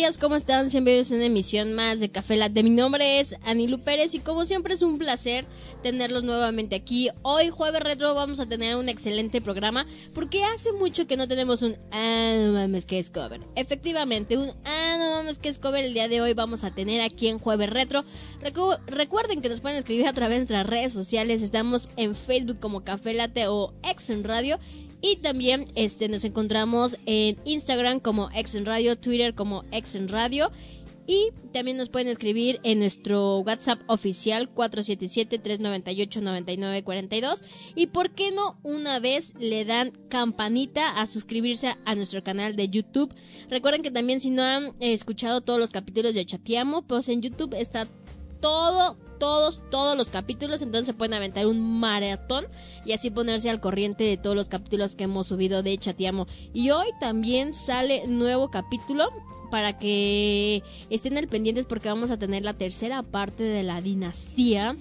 Días, ¿cómo están? Bienvenidos a una emisión más de Café Latte. Mi nombre es Anilu Pérez y como siempre es un placer tenerlos nuevamente aquí. Hoy jueves retro vamos a tener un excelente programa porque hace mucho que no tenemos un ah no mames que es cover. Efectivamente, un ah no mames que es cover el día de hoy vamos a tener aquí en jueves retro. Recu recuerden que nos pueden escribir a través de nuestras redes sociales, estamos en Facebook como Café Latte o Ex en Radio y también este, nos encontramos en Instagram como Exen Radio, Twitter como Exen Radio. Y también nos pueden escribir en nuestro WhatsApp oficial 477-398-9942. Y por qué no, una vez le dan campanita a suscribirse a nuestro canal de YouTube. Recuerden que también si no han escuchado todos los capítulos de Chatiamo, pues en YouTube está todo, todos, todos los capítulos, entonces se pueden aventar un maratón y así ponerse al corriente de todos los capítulos que hemos subido de Chatiamo. Y hoy también sale nuevo capítulo para que estén al pendientes porque vamos a tener la tercera parte de la dinastía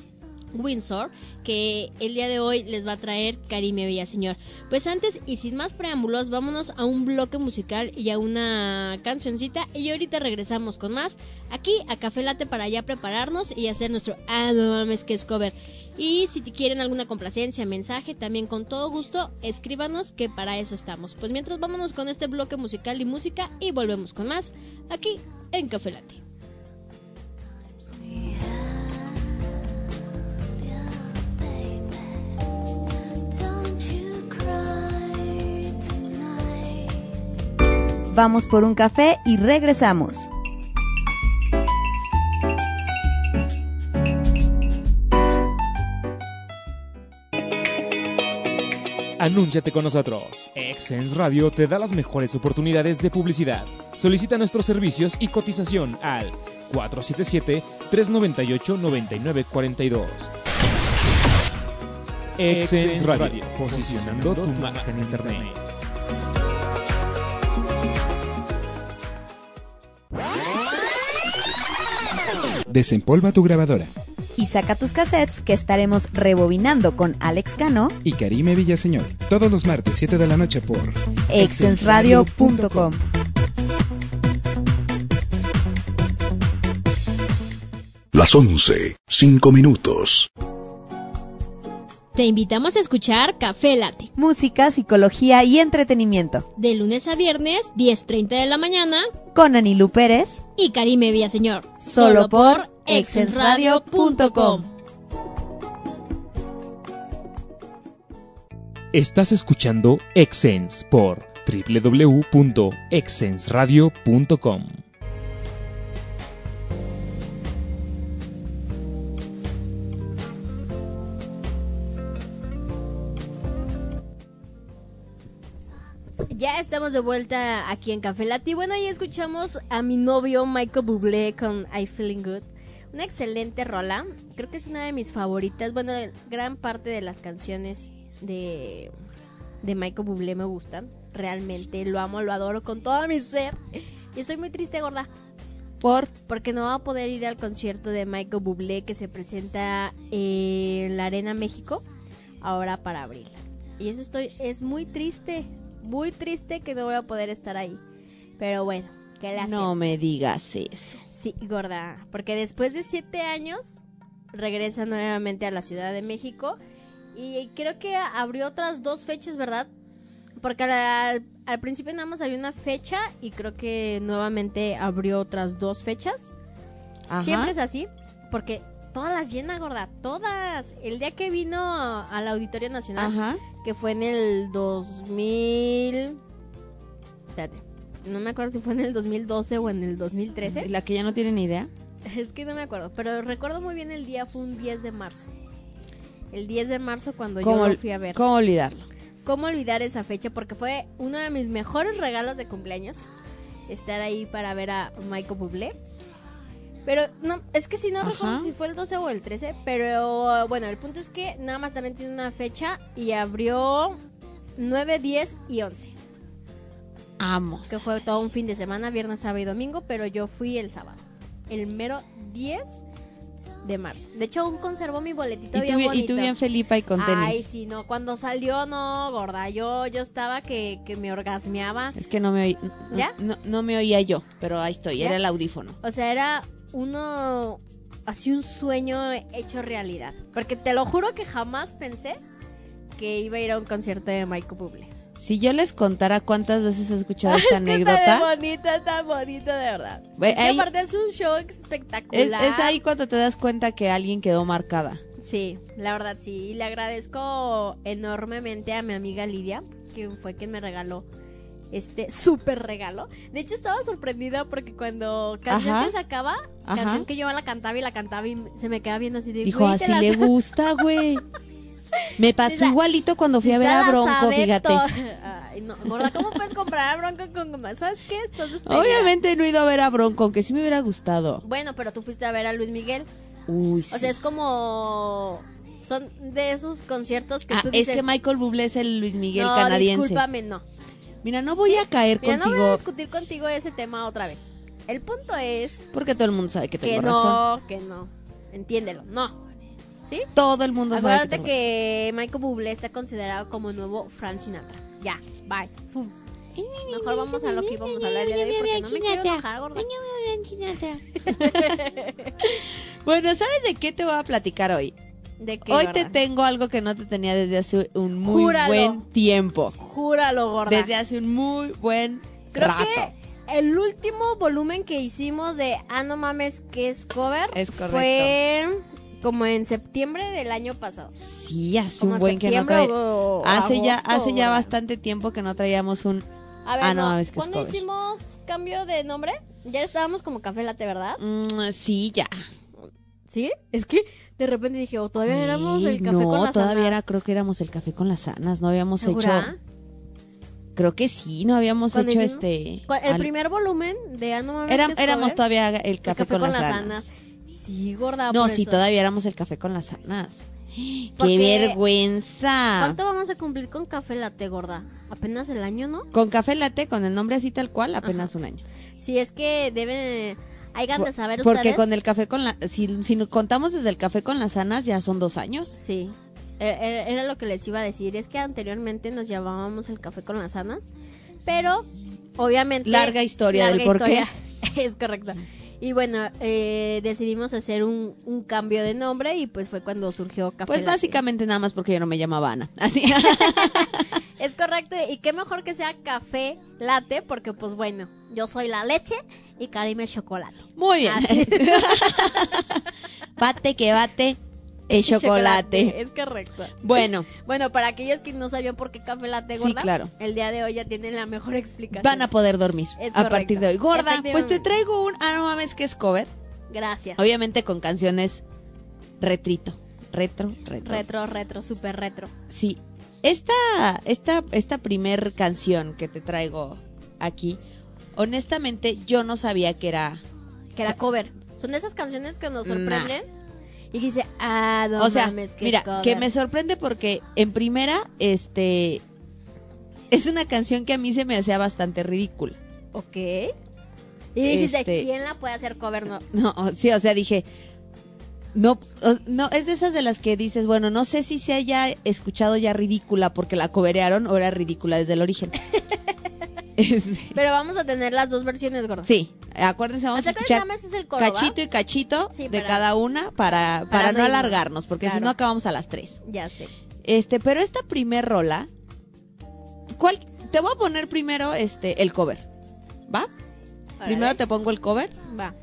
Windsor, que el día de hoy les va a traer Karime Villaseñor. Pues antes y sin más preámbulos, vámonos a un bloque musical y a una cancioncita y ahorita regresamos con más aquí a Café Late para ya prepararnos y hacer nuestro Ah, no mames que es cover. Y si te quieren alguna complacencia, mensaje, también con todo gusto, escríbanos que para eso estamos. Pues mientras vámonos con este bloque musical y música y volvemos con más aquí en Café Late. Vamos por un café y regresamos. Anúnciate con nosotros. Exens Radio te da las mejores oportunidades de publicidad. Solicita nuestros servicios y cotización al 477-398-9942. Exens Radio, posicionando tu marca en Internet. Desempolva tu grabadora. Y saca tus cassettes que estaremos rebobinando con Alex Cano y Karime Villaseñor. Todos los martes 7 de la noche por exensradio.com. Las 11, 5 minutos. Te invitamos a escuchar Café Late. Música, psicología y entretenimiento. De lunes a viernes, 10.30 de la mañana. Con Anilu Pérez. Y Karime Villaseñor. Solo por exensradio.com. Estás escuchando Exens por www.exensradio.com. Ya estamos de vuelta aquí en Café Lati. Bueno, ya escuchamos a mi novio Michael Bublé con I Feeling Good. Una excelente rola. Creo que es una de mis favoritas. Bueno, gran parte de las canciones de, de Michael Bublé me gustan. Realmente lo amo, lo adoro con todo mi ser. Y estoy muy triste, gorda. ¿Por? Porque no va a poder ir al concierto de Michael Bublé que se presenta en la Arena México ahora para abril. Y eso estoy, es muy triste, muy triste que no voy a poder estar ahí. Pero bueno, ¿qué le No me digas eso. Sí, gorda, porque después de siete años regresa nuevamente a la Ciudad de México y creo que abrió otras dos fechas, ¿verdad? Porque al, al principio nada más había una fecha y creo que nuevamente abrió otras dos fechas. Ajá. Siempre es así, porque todas las llena, gorda, todas. El día que vino al Auditorio Nacional, Ajá. que fue en el 2000... Espérate, no me acuerdo si fue en el 2012 o en el 2013. ¿Y la que ya no tiene ni idea? Es que no me acuerdo, pero recuerdo muy bien el día, fue un 10 de marzo. El 10 de marzo cuando yo ¿Cómo, lo fui a ver. ¿Cómo olvidarlo? ¿Cómo olvidar esa fecha? Porque fue uno de mis mejores regalos de cumpleaños. Estar ahí para ver a Michael Bublé. Pero no, es que si no Ajá. recuerdo si fue el 12 o el 13. Pero bueno, el punto es que nada más también tiene una fecha y abrió 9, 10 y 11. Amos. Que fue todo un fin de semana, viernes, sábado y domingo. Pero yo fui el sábado. El mero 10 de marzo. De hecho, aún conservó mi boletito Y tú, bien bien- y tú bien Felipa y con tenis. Ay, sí, no, cuando salió, no, gorda, yo, yo estaba que, que me orgasmeaba. Es que no me oí, no, ¿Ya? no, no me oía yo, pero ahí estoy, ¿Ya? era el audífono. O sea, era uno, así un sueño hecho realidad. Porque te lo juro que jamás pensé que iba a ir a un concierto de Michael Bublé. Si yo les contara cuántas veces he escuchado esta Es anécdota, de bonito, está bonito, de verdad. Ve, Es que aparte es un show es, espectacular. es ahí cuando te das cuenta que alguien quedó marcada. Sí, la verdad sí. Y le agradezco enormemente a mi amiga Lidia, quien fue quien me regaló este súper regalo. De hecho, estaba sorprendida porque cuando canción Ajá. que sacaba, Ajá. canción que yo la cantaba y la cantaba y se me quedaba viendo así de Dijo, "Güey, te así la le gusta, güey. Me pasó igualito cuando fui a ver a Bronco, fíjate. Ay, no, gorda, ¿cómo puedes comprar a Bronco con? ¿Sabes qué? Obviamente no he ido a ver a Bronco, aunque sí me hubiera gustado. Bueno, pero tú fuiste a ver a Luis Miguel. Uy, sí. O sea, es como... Son de esos conciertos que Ah, tú es dices... que Michael Bublé es el Luis Miguel no, canadiense. discúlpame, no. Mira, no voy a caer Mira, no voy a contigo discutir contigo ese tema otra vez. El punto es porque todo el mundo sabe que que tengo no, razón. que no. Entiéndelo, no. ¿Sí? Todo el mundo sabe Acuérdate que, que, Michael Bublé está considerado como nuevo Frank Sinatra. Ya, bye. Fum. Mejor vamos a lo que íbamos a hablar el día de hoy porque no me quiero enojar, gorda. bueno, ¿sabes de qué te voy a platicar hoy? ¿De qué, Hoy gorda? te tengo algo que no te tenía desde hace un muy Júralo. buen tiempo. Júralo, gorda. Desde hace un muy buen Creo rato. que el último volumen que hicimos de Ah, no mames, que es cover Es correcto. fue como en septiembre del año pasado. Sí, hace Como un buen que no septiembre traía. o Hace ya, hace ya bastante tiempo que no traíamos un. A ver, Ah, no, no, es que es ¿cuándo hicimos cambio de nombre? Ya estábamos como Café Latte, ¿verdad? Mm, sí, ya. ¿Sí? Es que de repente dije, o todavía éramos el Café no, con las todavía era, creo que éramos el café con las sanas. No habíamos ¿Segura? hecho. Creo que sí, no habíamos ¿Cuándo hecho hicimos? este. El al- primer volumen de Ah, no Era- éramos todavía el el café, con, las sanas. Anas. Sí, gorda, No, sí, eso. todavía éramos el café con las sanas. ¡Qué vergüenza! ¿Cuánto vamos a cumplir con Café Latte, gorda? Apenas el año, ¿no? Con café latte, con el nombre así tal cual, apenas un año. Sí, es que deben... Hayan de saber Porque ustedes. con el café con la... Si, si nos contamos desde el café con las sanas, ya son dos años. Sí. Eh, eh, Era lo que les iba a decir. Es que anteriormente nos llamábamos el café con las sanas. Pero, obviamente. Larga historia del por qué. Es correcto. Y bueno, eh, decidimos hacer un, un cambio de nombre y pues fue cuando surgió Café Pues básicamente nada más porque yo no me llamaba Ana. Así. Es correcto. Y qué mejor que sea café latte porque pues bueno, yo soy la leche y Karim el chocolate. Muy bien. Así. bate que bate el chocolate. Es correcto. Bueno, Bueno, para aquellos que no sabían por qué café latte Sí, gorda, claro. el día de hoy ya tienen la mejor explicación. van a poder dormir Es a correcto. partir de hoy. Gorda, pues te traigo un... Ah, no mames, que es cover. Gracias. Obviamente con canciones retrito. Retro, retro. Retro, retro, súper retro. Sí. Esta, esta, esta primer canción que te traigo aquí, honestamente yo no sabía que era... Que era cover. Son de esas canciones que nos sorprenden. Y dice, ah, no o sea, mames, que mira, cover. que me sorprende porque en primera, este... Es una canción que a mí se me hacía bastante ridícula. Ok. Y dijiste, Este- ¿quién la puede hacer cover? No. No, sí, o sea, dije... No, no, es de esas de las que dices, bueno, no sé si se haya escuchado ya ridícula porque la coberearon o era ridícula desde el origen. Este, Pero vamos a tener las dos versiones, gordo. Sí, acuérdense, vamos a escuchar nada más es el coro, ¿va? cachito y cachito Sí, de para- cada una para, para, para no irnos. alargarnos, porque si no acabamos a las tres. Ya sé. Este, pero esta primer rola, ¿cuál, te voy a poner primero este el cover. ¿Va? Primero te pongo el cover Va.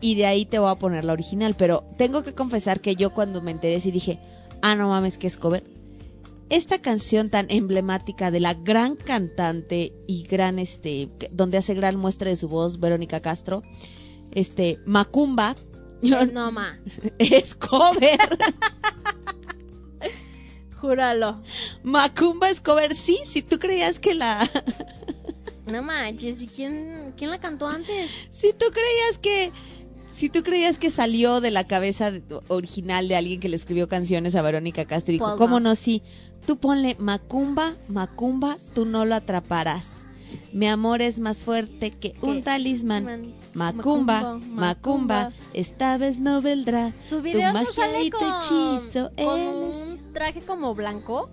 y de ahí te voy a poner la original. Pero tengo que confesar que yo cuando me enteré sí dije, ah, no mames, que es cover. Esta canción tan emblemática de la gran cantante y gran, este, donde hace gran muestra de su voz, Verónica Castro, este, Macumba, No, ma. es cover. Júralo. Macumba es cover. Sí, si tú creías que la, No manches. ¿Y quién, quién la cantó antes? si tú creías que, si tú creías que salió de la cabeza original de alguien que le escribió canciones a Verónica Castro y dijo, Pues ¿cómo no. Sí, tú ponle Macumba, Macumba, tú no lo atraparás. Mi amor es más fuerte que un ¿Qué? talismán. Man- Macumba, Macumba, esta vez no vendrá. Su video no magia sale y tu con, hechizo, con él es- un traje como blanco.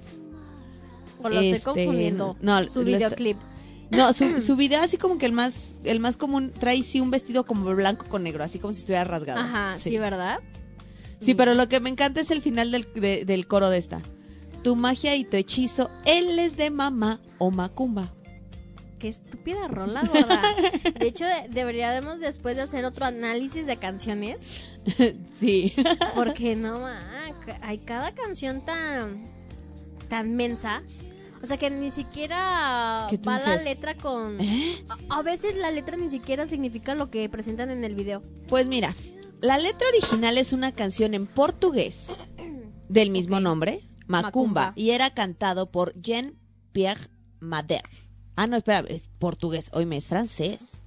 O lo Este, estoy confundiendo. no, Su está- videoclip. No, su, su video así como que el más, el más común trae sí un vestido como blanco con negro, así como si estuviera rasgado. Ajá, sí, ¿verdad? Sí, pero lo que me encanta es el final del, de- del coro de esta. Tu magia y tu hechizo, él es de mamá o macumba. Qué estúpida rola, gorda. De hecho, de- deberíamos después de hacer otro análisis de canciones. sí. Porque no, ma, hay cada canción tan, tan mensa. O sea que ni siquiera ¿Qué tú va la letra con... ¿Eh? A, veces la letra ni siquiera significa lo que presentan en el video. Pues mira, la letra original es una canción en portugués del mismo nombre, Macumba, Macumba. y era cantado por Jean-Pierre Mader. Ah, no, espera, es portugués, hoy me es francés.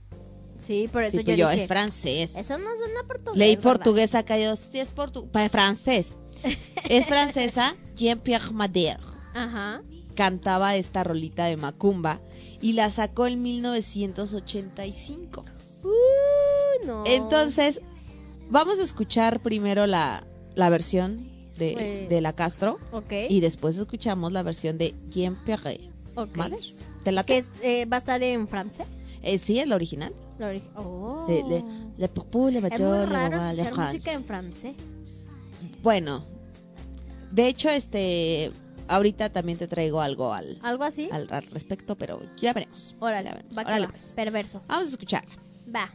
Sí, por eso Sí, yo pues yo, dije... es francés. Eso no suena portugués. Leí ¿verdad? portugués acá, yo, sí es portugués, francés. Es francesa, Jean-Pierre Mader. Ajá. Cantaba esta rolita de Macumba y la sacó en 1985. Uh, no. Entonces, vamos a escuchar primero la, la versión de, Pues- de la Castro Ok. y después escuchamos la versión de Jean-Pierre. ok. ¿Vale? ¿Te la Que es, eh, va a estar en francés. Eh, sí, es la original. La ori- Oh. Le, le, le le es muy raro le escuchar música en francés. Bueno, de hecho, este, ahorita también te traigo algo al, ¿Algo así? al, al respecto, pero ya veremos. Órale, Ya veremos. va que Órale, va. pues. Perverso. Vamos a escucharla. Va.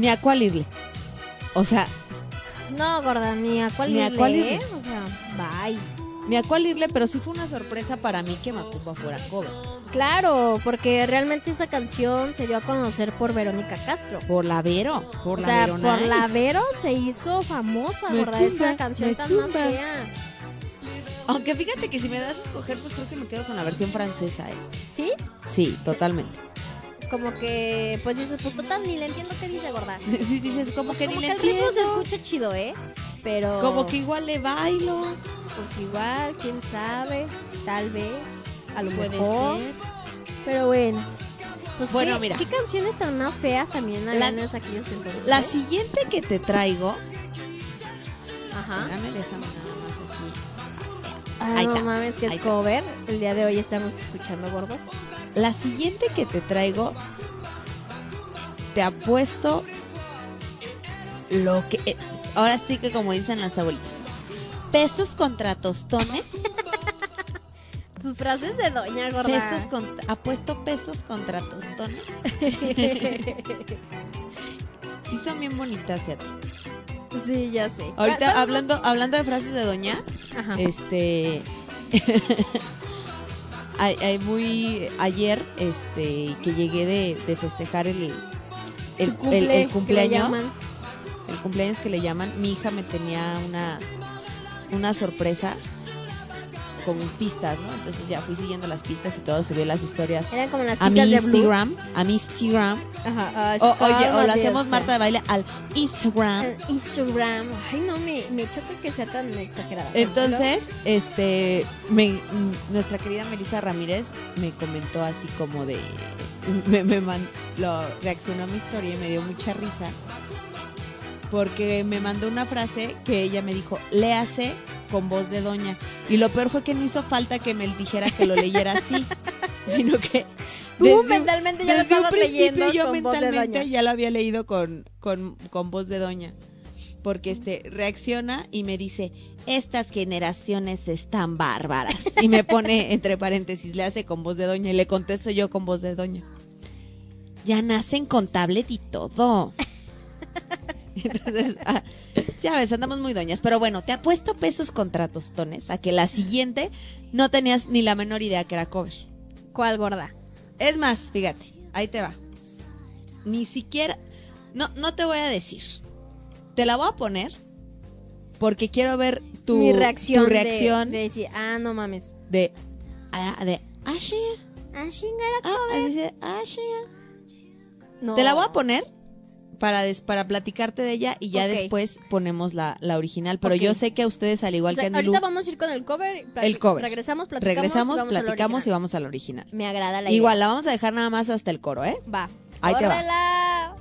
Ni a cuál irle. O sea, No, gorda, ni a cuál Ni a irle, cuál ¿eh? irle. O sea, bye. ni a cuál irle, pero sí fue una sorpresa para mí que Macumba fuera cover. Claro, porque realmente esa canción se dio a conocer por Verónica Castro. Por la Vero, por o la sea, Vero por la Vero se hizo famosa, Me gorda, tumba, esa canción tan más tumba. fea. Aunque fíjate que si me das a escoger, pues creo que me quedo con la versión francesa, ¿eh? ¿Sí? Sí, totalmente. Como que, pues dices, pues total, ni le entiendo qué dice, gorda. Sí, dices, como que Como ni que le el ritmo se entiendo. escucha chido, ¿eh? Pero... Como que igual le bailo. Pues igual, quién sabe, tal vez, a lo Puede mejor. ser. Pero bueno. Pues Bueno, ¿qué, mira. ¿qué canciones tan más feas también habían en aquellos entonces? La eh? siguiente que te traigo. Ajá. Déjame, déjame nada más aquí. Ah, Ahí no está, mames, que ahí es está. cover. El día de hoy estamos escuchando gordos. La siguiente que te traigo. Te apuesto. Lo que. eh, ahora sí que como dicen las abuelitas. Pesos contra tostones. Tus frases de doña pesos gorda. con- apuesto pesos contra tostones. Sí son bien bonitas, fíjate. sí, ya sé. Ahorita hablando, hablando de frases de doña, Ajá. este ay, muy ayer este que llegué de, de festejar el el, cumple, el- el cumpleaños el cumpleaños que le llaman mi hija me tenía una una sorpresa con pistas no entonces ya fui siguiendo las pistas y todo subí las historias Eran como las a mi pistas de Blue. Instagram a mi Instagram Ajá. ah, o, oye o cálmate, la hacemos. Marta de baile al Instagram En Instagram. Ay, no, me, me choca que sea tan exagerada. Entonces, este, me- nuestra querida Melissa Ramírez me comentó así como de, me, me man- lo reaccionó a mi historia y me dio mucha risa porque me mandó una frase que ella me dijo, léase con voz de doña. Y lo peor fue que no hizo falta que me dijera que lo leyera así, sino que Tú desde mentalmente ya lo desde un estabas principio leyendo yo con voz de mentalmente doña. ya lo había leído con, con, con voz de doña. Porque este reacciona y me dice, estas generaciones están bárbaras. Y me pone entre paréntesis, le hace con voz de doña y le contesto yo con voz de doña. Ya nacen con tablet y todo. Entonces, ah, ya ves, andamos muy doñas. Pero bueno, te apuesto pesos contra tostones a que la siguiente no tenías ni la menor idea que era cover. ¿Cuál gorda? Es más, fíjate, ahí te va. Ni siquiera, no, no te voy a decir. Te la voy a poner porque quiero ver tu Mi reacción. tu reacción De, de, decir, ah, no mames. de, ah, de Ashley, Ah, chingara. ah, dice Ashley. No. Te la voy a poner para des- para platicarte de ella y ya después ponemos la, la original. Pero yo sé que a ustedes al igual O sea, que a ahorita vamos a ir con el cover. El cover. Regresamos, platicamos. regresamos, vamos al platicamos y vamos a la original. Me agrada la Igual idea. la vamos a dejar nada más hasta el coro, ¿eh? Va. Ahí te va.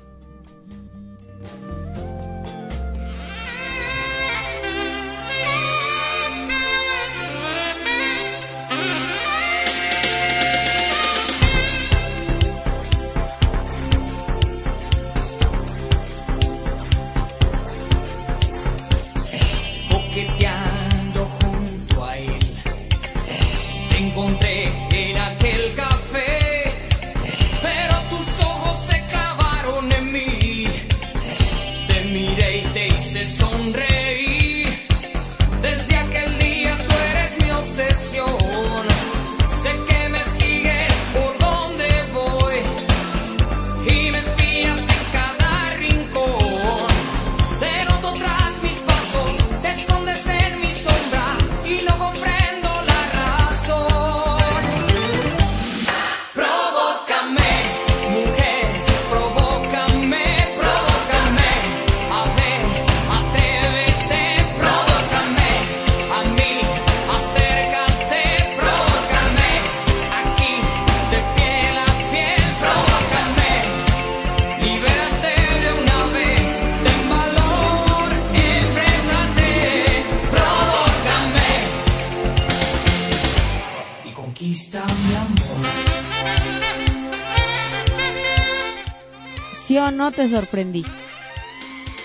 Te sorprendí?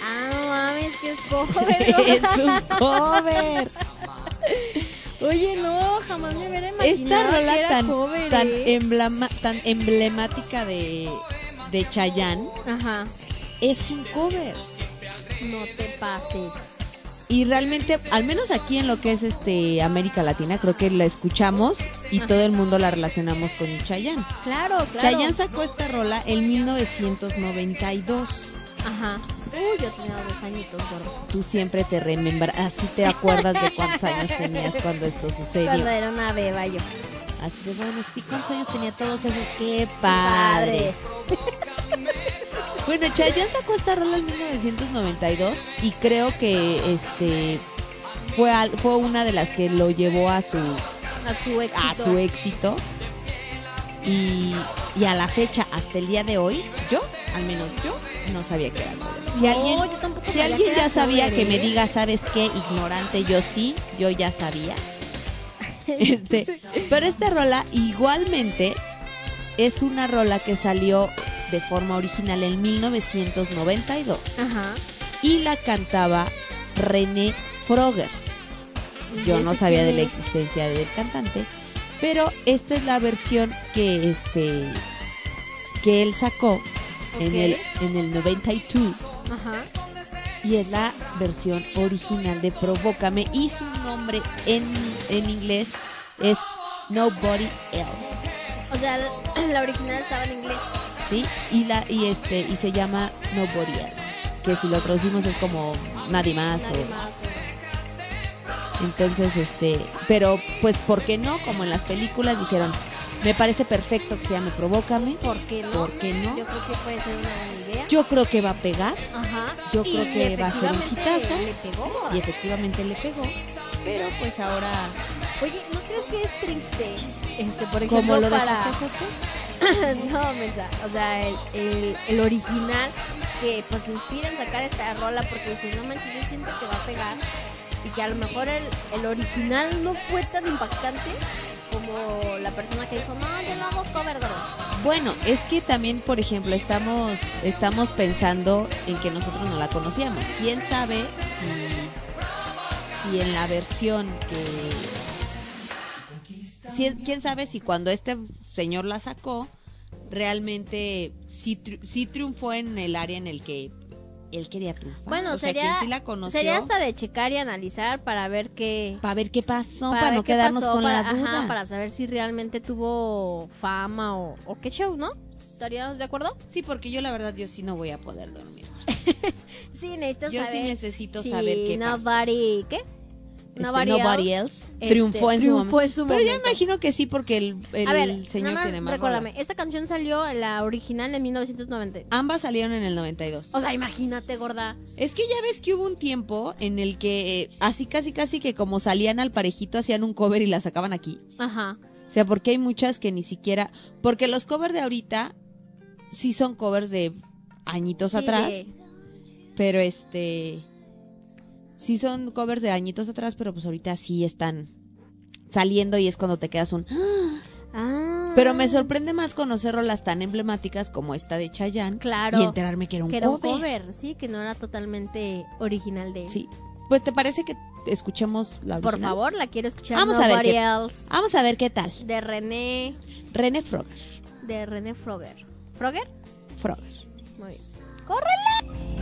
Ah, no mames, que es cover. es un cover. Oye, no, jamás me hubiera Esta imaginado que rola era tan, cover, tan, ¿eh? emblema- tan emblemática de, de Chayanne Ajá. es un cover. No te pases. Y realmente, al menos aquí en lo que es este América Latina, creo que la escuchamos y Ajá. todo el mundo la relacionamos con Chayanne. Claro, claro. Chayanne sacó esta rola en 1992. Ajá. Uy, yo tenía dos añitos, gordo. Tú siempre te remembras, así te acuerdas de cuántos años tenías cuando esto sucedió. Cuando era una beba yo. Así de bueno, ¿y cuántos años tenía todos esos? ¡Qué padre! Bueno, Chayanne sacó esta rola en 1992 y creo que este fue al- fue una de las que lo llevó a su A su éxito. a su éxito y, y a la fecha hasta el día de hoy yo al menos yo no sabía que era cover. Si No, alguien yo tampoco si sabía alguien que ya era sabía cover, que me diga sabes qué ignorante yo sí yo ya sabía este pero esta rola igualmente es una rola que salió de forma original en 1992 Ajá. y la cantaba René Froger. Yo ¿Y no sabía de la existencia del cantante, pero esta es la versión que este que él sacó en el en el 92 Ajá. y es la versión original de Provócame y su nombre en, en inglés es Nobody Else. O sea, la, la original estaba en inglés. ¿sí? Y la y este y se llama Nobody Else, que si lo traducimos es como nadie más Nadie o más. Entonces este, pero pues ¿por qué no? Como en las películas dijeron, me parece perfecto que se llame Provócame, ¿Por qué no? ¿por qué no? Yo creo que puede ser una buena idea. Yo creo que va a pegar Ajá. yo Y creo que va a ser un hitazo. Le pegó. y efectivamente le pegó, pero pues ahora Oye, ¿no crees que es triste? Este, por ejemplo, como lo de para... José José, no, mensa. O sea, el, el, el original que pues inspira en sacar esta rola porque dice, no manches, yo siento que va a pegar. Y que a lo mejor el, el original no fue tan impactante como la persona que dijo, no, yo no hago cover, gordo. Bueno, es que también, por ejemplo, estamos estamos pensando en que nosotros no la conocíamos. ¿Quién sabe si, si en la versión que... si- ¿Quién sabe si cuando este señor la sacó, realmente sí, sí triunfó en el área en el que él quería triunfar? Bueno, O sería, quien sí la conoció, sería hasta de checar y analizar para ver qué... para ver qué pasó, para, ver no quedarnos pasó, con para, la duda. ajá, para saber si realmente tuvo fama o, o qué show, ¿no? ¿Estaríamos de acuerdo? Sí, porque yo la verdad yo sí no voy a poder dormir. Sí, necesitas Yo sí saber necesito si saber qué pasó. Nobody, ¿qué? Este, Nobody Nobody else, este, triunfó, en, su triunfó momento. en su Pero yo momento. imagino que sí, porque el, el A ver, señor nada más tiene más recuérdame, rolas. esta canción salió en la original en 1990. Ambas salieron en el 92. O sea, imagínate, gorda. Es que ya ves que hubo un tiempo en el que eh, así casi casi que como salían al parejito hacían un cover y la sacaban aquí. Ajá. O sea, porque hay muchas que ni siquiera... Porque los covers de ahorita sí son covers de añitos Sí, atrás, pero este... Sí son covers de añitos atrás, pero pues ahorita sí están saliendo y es cuando te quedas un... Ah. Pero me sorprende más conocer rolas tan emblemáticas como esta de Chayanne Claro. y enterarme que era un que era un cover. cover, sí, que no era totalmente original de él. Sí. Pues te parece que escuchemos la Por original? favor, la quiero escuchar. Vamos a ver qué- else. Vamos a ver qué tal. De René, René Froger. de René Froger. ¿Froger? Froger. Muy bien. ¡Córrele!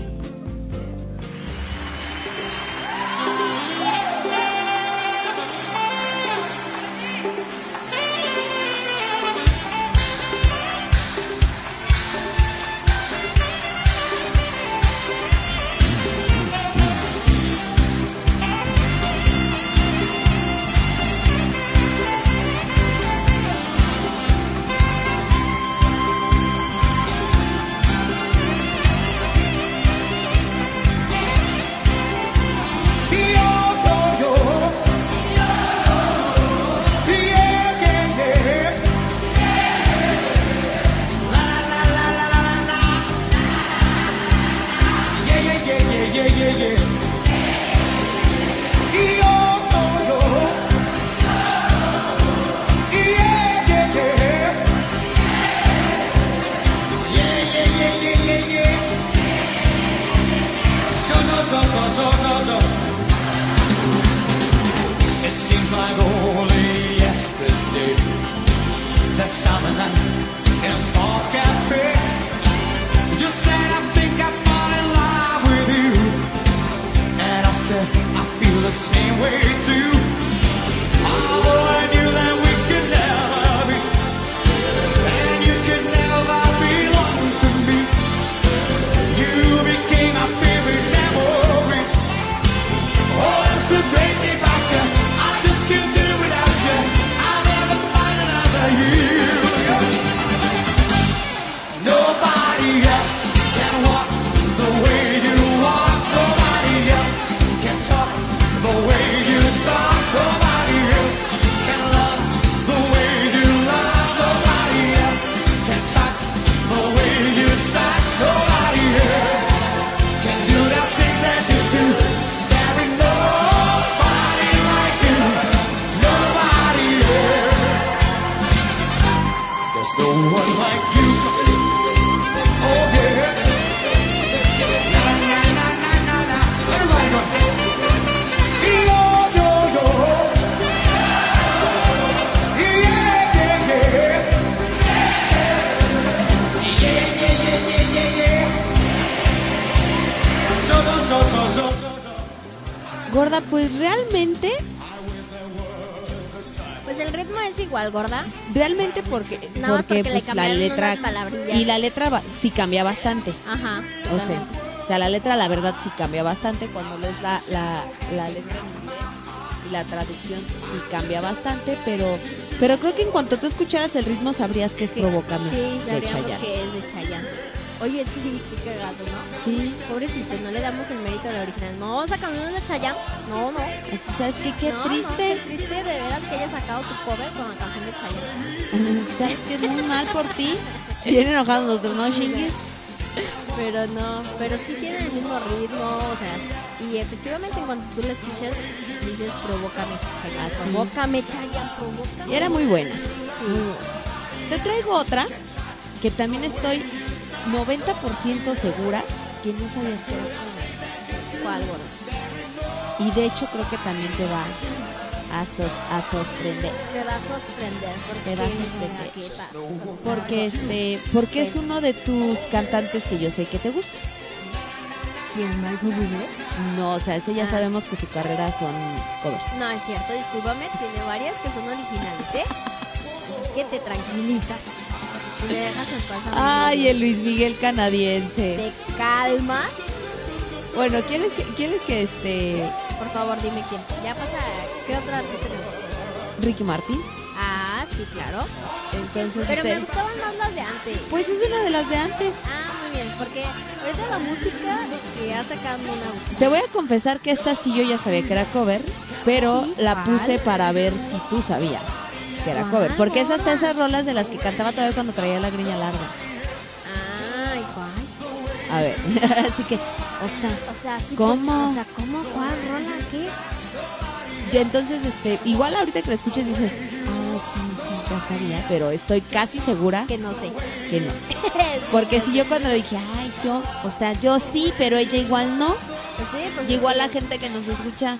Realmente porque, Nada porque le pues, la letra y la letra va- sí cambia bastante. Ajá. O sea, o sea, la letra la verdad sí cambia bastante cuando lees la, la, la letra y la traducción sí cambia bastante, pero pero creo que en cuanto tú escucharas el ritmo sabrías que es Provócame Sí, de Chayanne. que es de Chayanne. Oye, sí, qué cagado, ¿no? Sí, Pobrecito, no le damos el mérito a la original. No, vamos a cambiar de Chayanne. No, no. ¿sabes qué? Qué No, triste. No, qué triste de veras que haya sacado tu cover con la canción de Chayanne. ¿Sabes qué? Muy mal por ti. Bien enojados nosotros, ¿no, Shinguis? Pero no, pero sí tiene el mismo ritmo, o sea, y efectivamente en cuanto tú la escuchas, dices, provócame, Chayanne, provócame, Chayanne, provócame. Y era muy buena. muy buena. Te traigo otra que también estoy 90% segura que no sabías que era cover. ¿Cuál, gordo? Y de hecho creo que también te va a, sorprender. Me va a sorprender, porque Te va a sorprender. Porque este, porque es uno de tus cantantes que yo sé que te gusta. ¿Quién, Michael Bublé? No, o sea, ese ya Ah. sabemos que su carrera son covers. No, es cierto, discúlpame, tiene varias que son originales, ¿eh? Que te tranquilizas. Y me dejas en paz. a mí Ay, el Luis Miguel canadiense. Te calmas. Bueno, ¿quieres que, quieres que este Por favor, dime quién. Ya pasa, ¿qué otra artista? Ricky Martin? Ah, sí, claro. Entonces, Pero me gustaban más las de antes. pues es una de las de antes. Ah, muy bien, porque ahorita la música que ha sacado gusta. Te voy a confesar que esta sí yo ya sabía que era cover, pero ¿Sí? la puse para ver si tú sabías que era ¿Cuál, cover. Porque es hasta esas rolas de las que cantaba todavía cuando traía la greña larga. Ay, ¿cuál? A ver, así que, o sea, sí. ¿Cómo? o sea, ¿cómo? ¿Cuál rola? ¿Qué? yo entonces, este, igual ahorita que la escuches dices, ah, sí, sí, ya sabía, pero estoy casi segura Que no sé. que no. Porque si yo cuando le dije, ay, yo, o sea, yo sí, pero ella igual no, Pues sí, pues y igual la gente que nos escucha,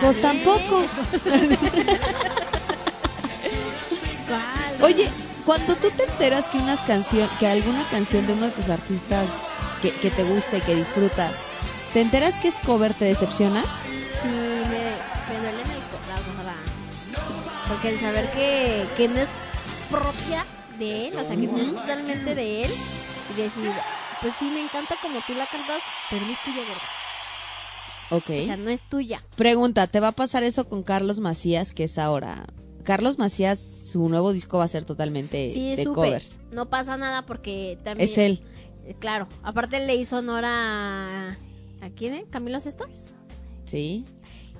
pues tampoco. Oye, cuando tú te enteras que unas canción, que alguna canción de uno de tus artistas que, que te gusta y que disfrutas, te enteras que es cover, te decepcionas? Sí, me, me duele en el corazón, ¿verdad? Porque el saber que, que no es propia de él, o sea, que no es totalmente de él, y decir, pues sí, me encanta como tú la cantas, pero no es tuya, ¿verdad? Ok. O sea, no es tuya. Pregunta, ¿te va a pasar eso con Carlos Macías, que es ahora? Carlos Macías, su nuevo disco va a ser totalmente Sí, de supe. covers. No pasa nada porque también... Es él. Eh, Claro, aparte le hizo honor a... ¿A quién, eh? ¿Camilo Sestors? Sí.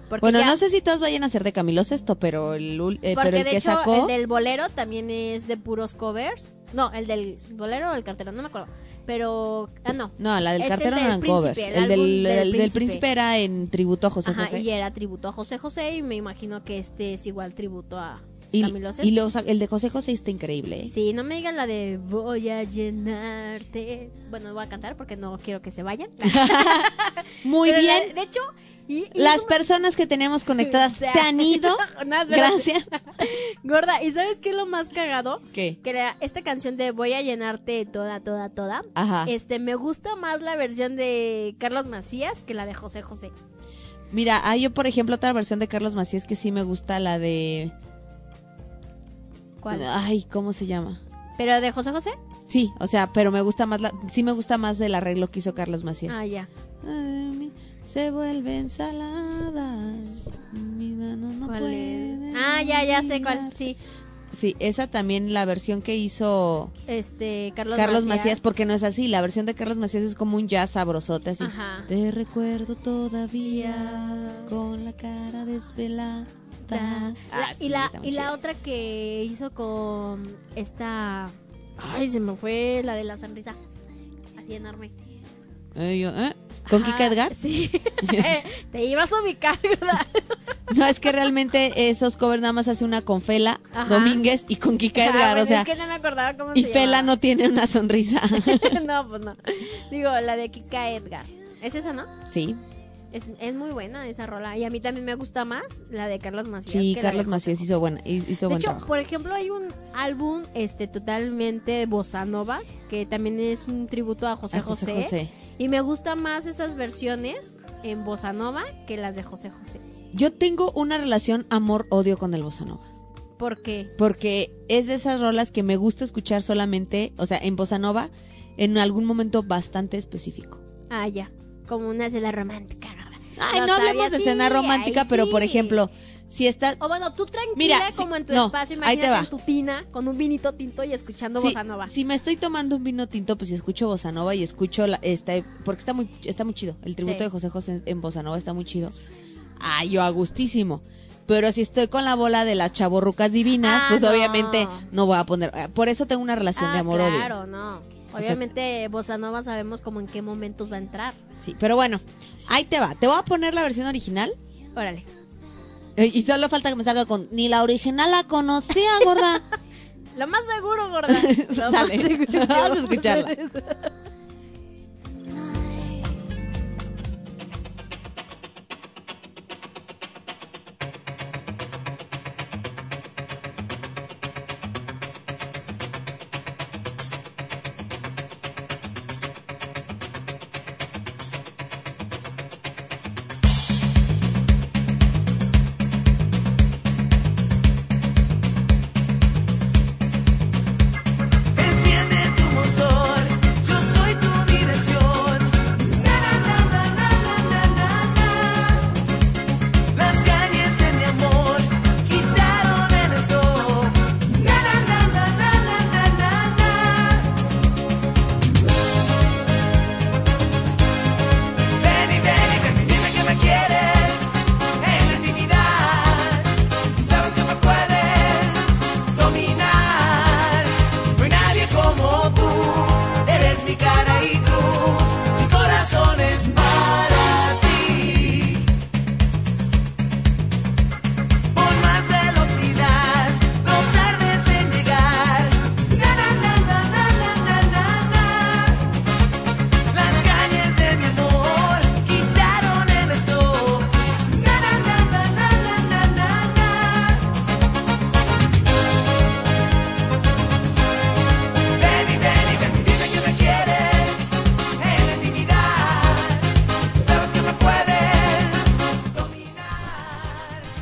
Porque Bueno, ya- no sé si todos vayan a ser de Camilo Sesto, pero el, eh, pero el de que hecho sacó... el del bolero también es de puros covers. No, el del bolero o el cartero, no me acuerdo. Pero, ah, no. No, la del Es cartero no eran covers. el El, del, del el del príncipe. era en tributo a José Ajá, José. y era tributo a José José y me imagino que este es igual tributo a Y, Camilo Sesto. y lo sa- el de José José está increíble. ¿eh? Sí, no me digan la de voy a llenarte. Bueno, voy a cantar porque no quiero que se vayan. Muy Pero la- bien. de hecho, y, y Las personas que tenemos conectadas se han ido. Gracias. Gorda, ¿y sabes qué es lo más cagado? ¿Qué? Que la- esta canción de Voy a llenarte toda, toda, toda. Ajá. Este, me gusta más la versión de Carlos Macías que la de José José. Mira, hay yo, por ejemplo, otra versión de Carlos Macías que sí me gusta, la de... ¿Cuál? Ay, ¿cómo se llama? ¿Pero de José José? Sí, o sea, pero me gusta más, la... sí me gusta más del arreglo que hizo Carlos Macías. Ah, ya. Se vuelven saladas, mi mano no puede Ah, ya, ya sé cuál. Sí. Sí, esa también, la versión que hizo Este, Carlos, Carlos Macías. porque no es así, la versión de Carlos Macías es como un jazz sabrosote, así. Ajá. Te recuerdo todavía con la cara desvelada. La- Ah, y la, y la otra que hizo con esta... Ay, se me fue la de la sonrisa. Así enorme. Eh, yo, ¿eh? ¿Con Ajá, Kika Edgar? Sí. Te ibas a ubicar, ¿verdad? No, es que realmente esos covers nada más hace una con Fela Ajá. Domínguez y con Kika Ah, Edgar, bueno, o sea, es que no me acordaba cómo y se Fela no tiene una sonrisa. no, pues no. Digo, la de Kika Edgar. ¿Es esa, no? sí, Es, es muy buena esa rola. Y a mí también me gusta más la de Carlos Macías. sí, que Carlos Macías hizo buena, hizo De buen hecho, trabajo. por ejemplo, hay un álbum este totalmente bossa nova que también es un tributo a José A José José, José. Y me gusta más esas versiones en bossa nova que las de José José. Yo tengo una relación amor-odio con el bossa nova. ¿Por qué? Porque es de esas rolas que me gusta escuchar solamente, o sea, en bossa nova, en algún momento bastante específico. Ah, ya. Como una escena romántica. Ay, Lo no hablemos de escena romántica, ay, pero por ejemplo, si estás... O bueno, tú tranquila Mira, sí, como en tu no, espacio, ahí te imagínate va. en tu tina con un vinito tinto y escuchando si, bossa nova. si me estoy tomando un vino tinto, pues si escucho bossa nova y escucho la, este, porque está muy, está muy chido. El tributo Sí. de José José en, en bossa nova está muy chido. Ay, yo a gustísimo. Pero si estoy con la bola de las chaborrucas divinas, Ah, pues no. obviamente no voy a poner. Por eso tengo una relación de Ah, amor odio. claro, no. sea- Obviamente bossa nova sabemos como en qué momentos va a entrar. Sí, pero bueno, ahí te va. Te voy a poner la versión original. Órale. Eh, Y solo falta que me salga con. Ni la original la conocía, gorda. Lo más seguro, gorda. Lo más Dale, seguro. vamos a escucharla.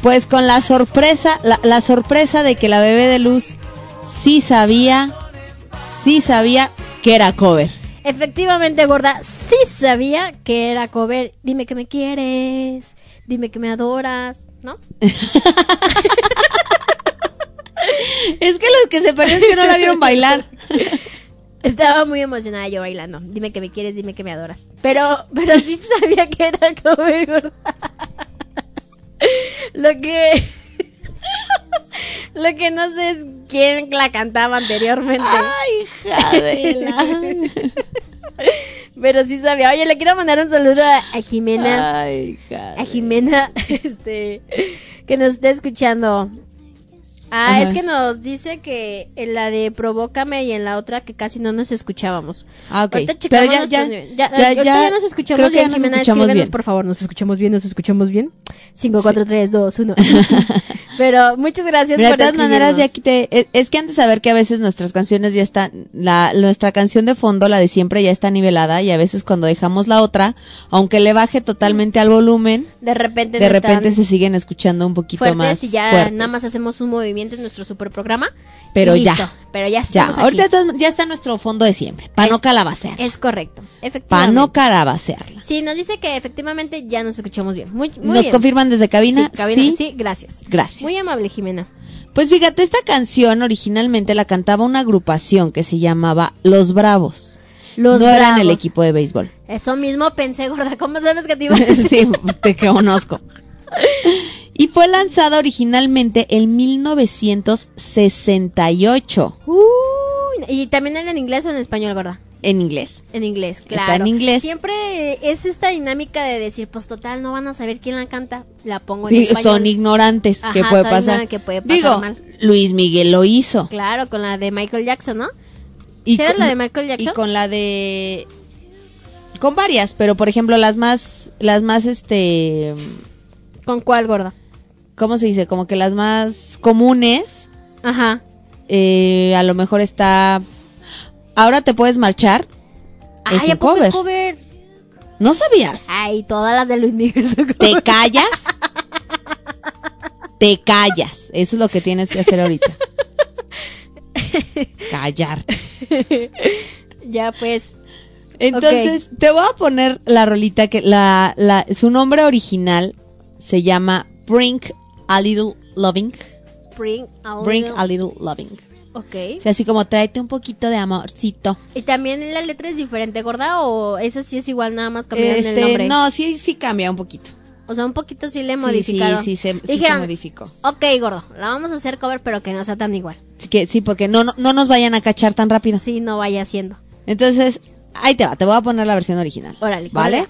Pues con la sorpresa, la, la sorpresa de que la bebé de luz sí sabía, sí sabía que era cover. Efectivamente, gorda, sí sabía que era cover. Dime que me quieres, dime que me adoras, ¿no? Es que los que se es que no la vieron bailar. Estaba muy emocionada yo bailando. Dime que me quieres, dime que me adoras. Pero, pero sí sabía que era cover, gorda. Lo que... Lo que no sé es quién la cantaba anteriormente. Ay, Pero sí sabía. Oye, le quiero mandar un saludo a, a Jimena. Ay, a Jimena, este, que nos está escuchando. Ah, Ajá. es que nos dice que en la de Provócame y en la otra que casi no nos escuchábamos. Ah, ok. Ahorita Pero ya, ya, ya, ya, ya, ya nos escuchamos creo que bien, ya nos Jimena, escuchamos escríbenos, bien. por favor, ¿nos escuchamos bien? ¿Nos escuchamos bien? 5, 4, 3, 2, 1. Pero muchas gracias Mira, de todas maneras, ya quité. Es, es que antes de saber que a veces nuestras canciones ya están. La, nuestra canción de fondo, la de siempre, ya está nivelada. Y a veces cuando dejamos la otra, aunque le baje totalmente al volumen, De repente de repente se siguen escuchando un poquito fuertes más. y ya fuertes. nada más hacemos un movimiento en nuestro super programa. Pero ya. Pero ya Ya, estamos aquí. ahorita to- ya está nuestro fondo de siempre. Para no calabacear. Es correcto, Para efectivamente. no calabacearla. Sí, nos dice que efectivamente ya nos escuchamos bien. Muy, muy Nos bien. confirman desde cabina. Sí, cabina, Sí. sí, gracias. Gracias. Muy amable, Jimena. Pues fíjate, esta canción originalmente la cantaba una agrupación que se llamaba Los Bravos. Los no eran el equipo de béisbol. Eso mismo pensé, gorda. ¿Cómo sabes que te iba a decir? sí, te conozco. Y fue lanzada originalmente en 1968 Uy, y también era en inglés o en español, gorda. en inglés. En inglés, Está claro. en inglés. Siempre es esta dinámica de decir, pues total, no van a saber quién la canta. La pongo en Sí, español. son ignorantes, Ajá, que puede pasar. que puede pasar Digo, mal. Luis Miguel lo hizo. Claro, con la de Michael Jackson, ¿no? Y ¿Sí era con- la de Michael Jackson? Y con la de con varias, pero por ejemplo las más las más este ¿Con cuál, gorda? ¿Cómo se dice? Como que las más comunes Ajá. eh, a lo mejor está ahora te puedes marchar es Ay, un ¿a poco cover. es cover? ¿No sabías? Ay, todas las de Luis Miguel. ¿Te callas? Te callas. Eso es lo que tienes que hacer ahorita. Callarte. ya pues. Entonces, te voy a poner la rolita que la, la, su nombre original se llama Bring a Little Loving. Bring a Bring little- a Little Loving. Ok. O sea, así como tráete un poquito de amorcito. ¿Y también la letra es diferente, gorda? ¿O esa sí es igual, nada más cambiaron el Este, nombre? no, sí, sí cambia un poquito. O sea, un poquito sí le Sí, modificaron. Sí, sí, se, sí modificó. Ok, gordo, la vamos a hacer cover, pero que no sea tan igual. Así que sí, porque no, no, no nos vayan a cachar tan rápido. Sí, no vaya haciendo. Entonces, ahí te va, te voy a poner la versión original. Órale, ¿Vale?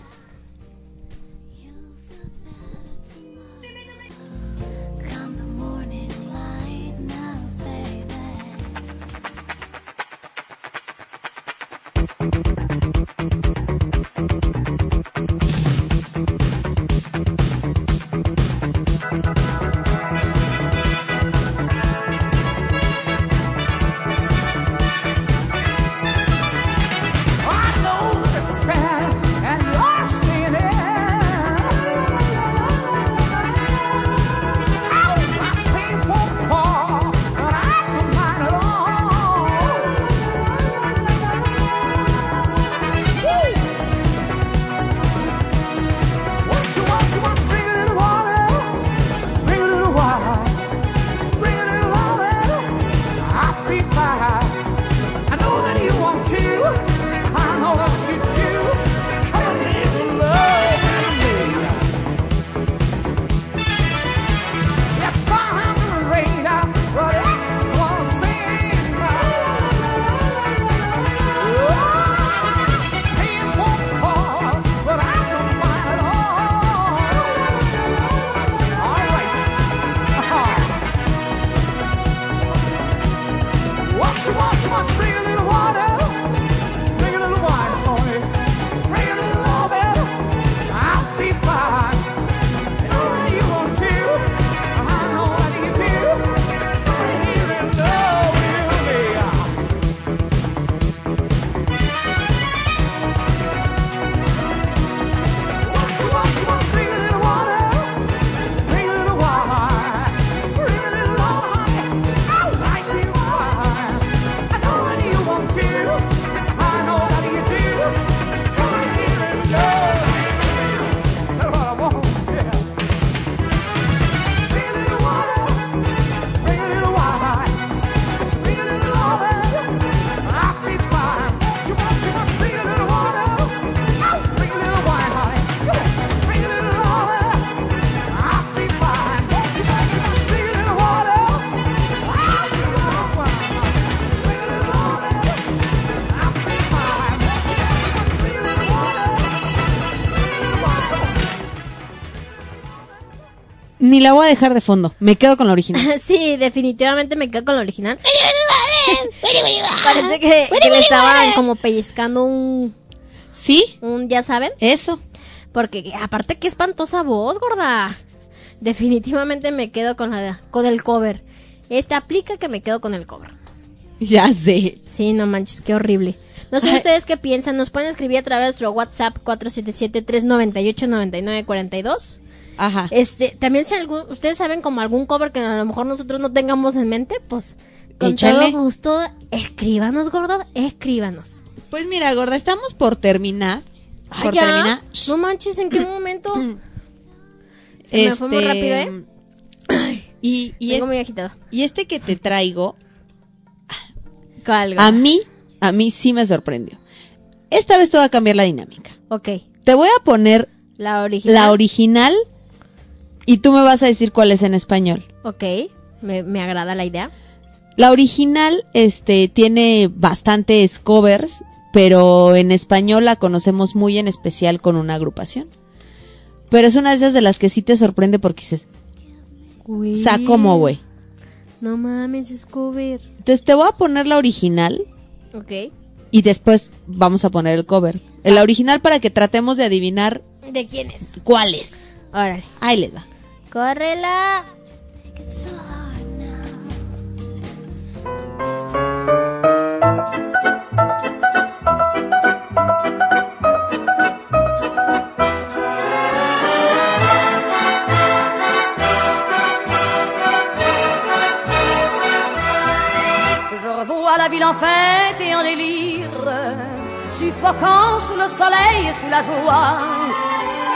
La voy a dejar de fondo. Me quedo con la original. sí, definitivamente me quedo con la original. Parece que, que le estaban como pellizcando un, ¿Sí? un, ya saben, Eso. porque aparte qué espantosa voz, gorda. Definitivamente me quedo con la con el cover. Este aplica que me quedo con el cover. Ya sé. Sí, no manches, qué horrible. No sé Ay. ustedes qué piensan, nos pueden escribir a través de nuestro WhatsApp 477-398-9942. Ajá. Este, también si algún, ustedes saben como algún cover que a lo mejor nosotros no tengamos en mente, pues con Échale. todo gusto, escríbanos, gordo, escríbanos. Pues mira, gorda, estamos por terminar. Ay, por ya. terminar. No manches, ¿en qué momento? Se me fue muy Este, rápido, ¿eh? Y, y, Vengo es- muy agitada. y este que te traigo, Calga. a mí, a mí sí me sorprendió. Esta vez te voy a cambiar la dinámica. Ok, Te voy a poner la original. la original y tú me vas a decir cuál es en español. Ok, me, me agrada la idea. La original, este, tiene bastantes covers, pero en español la conocemos muy en especial con una agrupación. Pero es una de esas de las que sí te sorprende porque dices, o sea, ¿cómo, güey? No mames, es cover. Entonces te voy a poner la original Ok. y después vamos a poner el cover. La original para que tratemos de adivinar ¿De quién es? cuál es. Órale. Ahí les va. ¡Córrela! la ville en fête et en délire, suffoquant sous le soleil et sous la joie.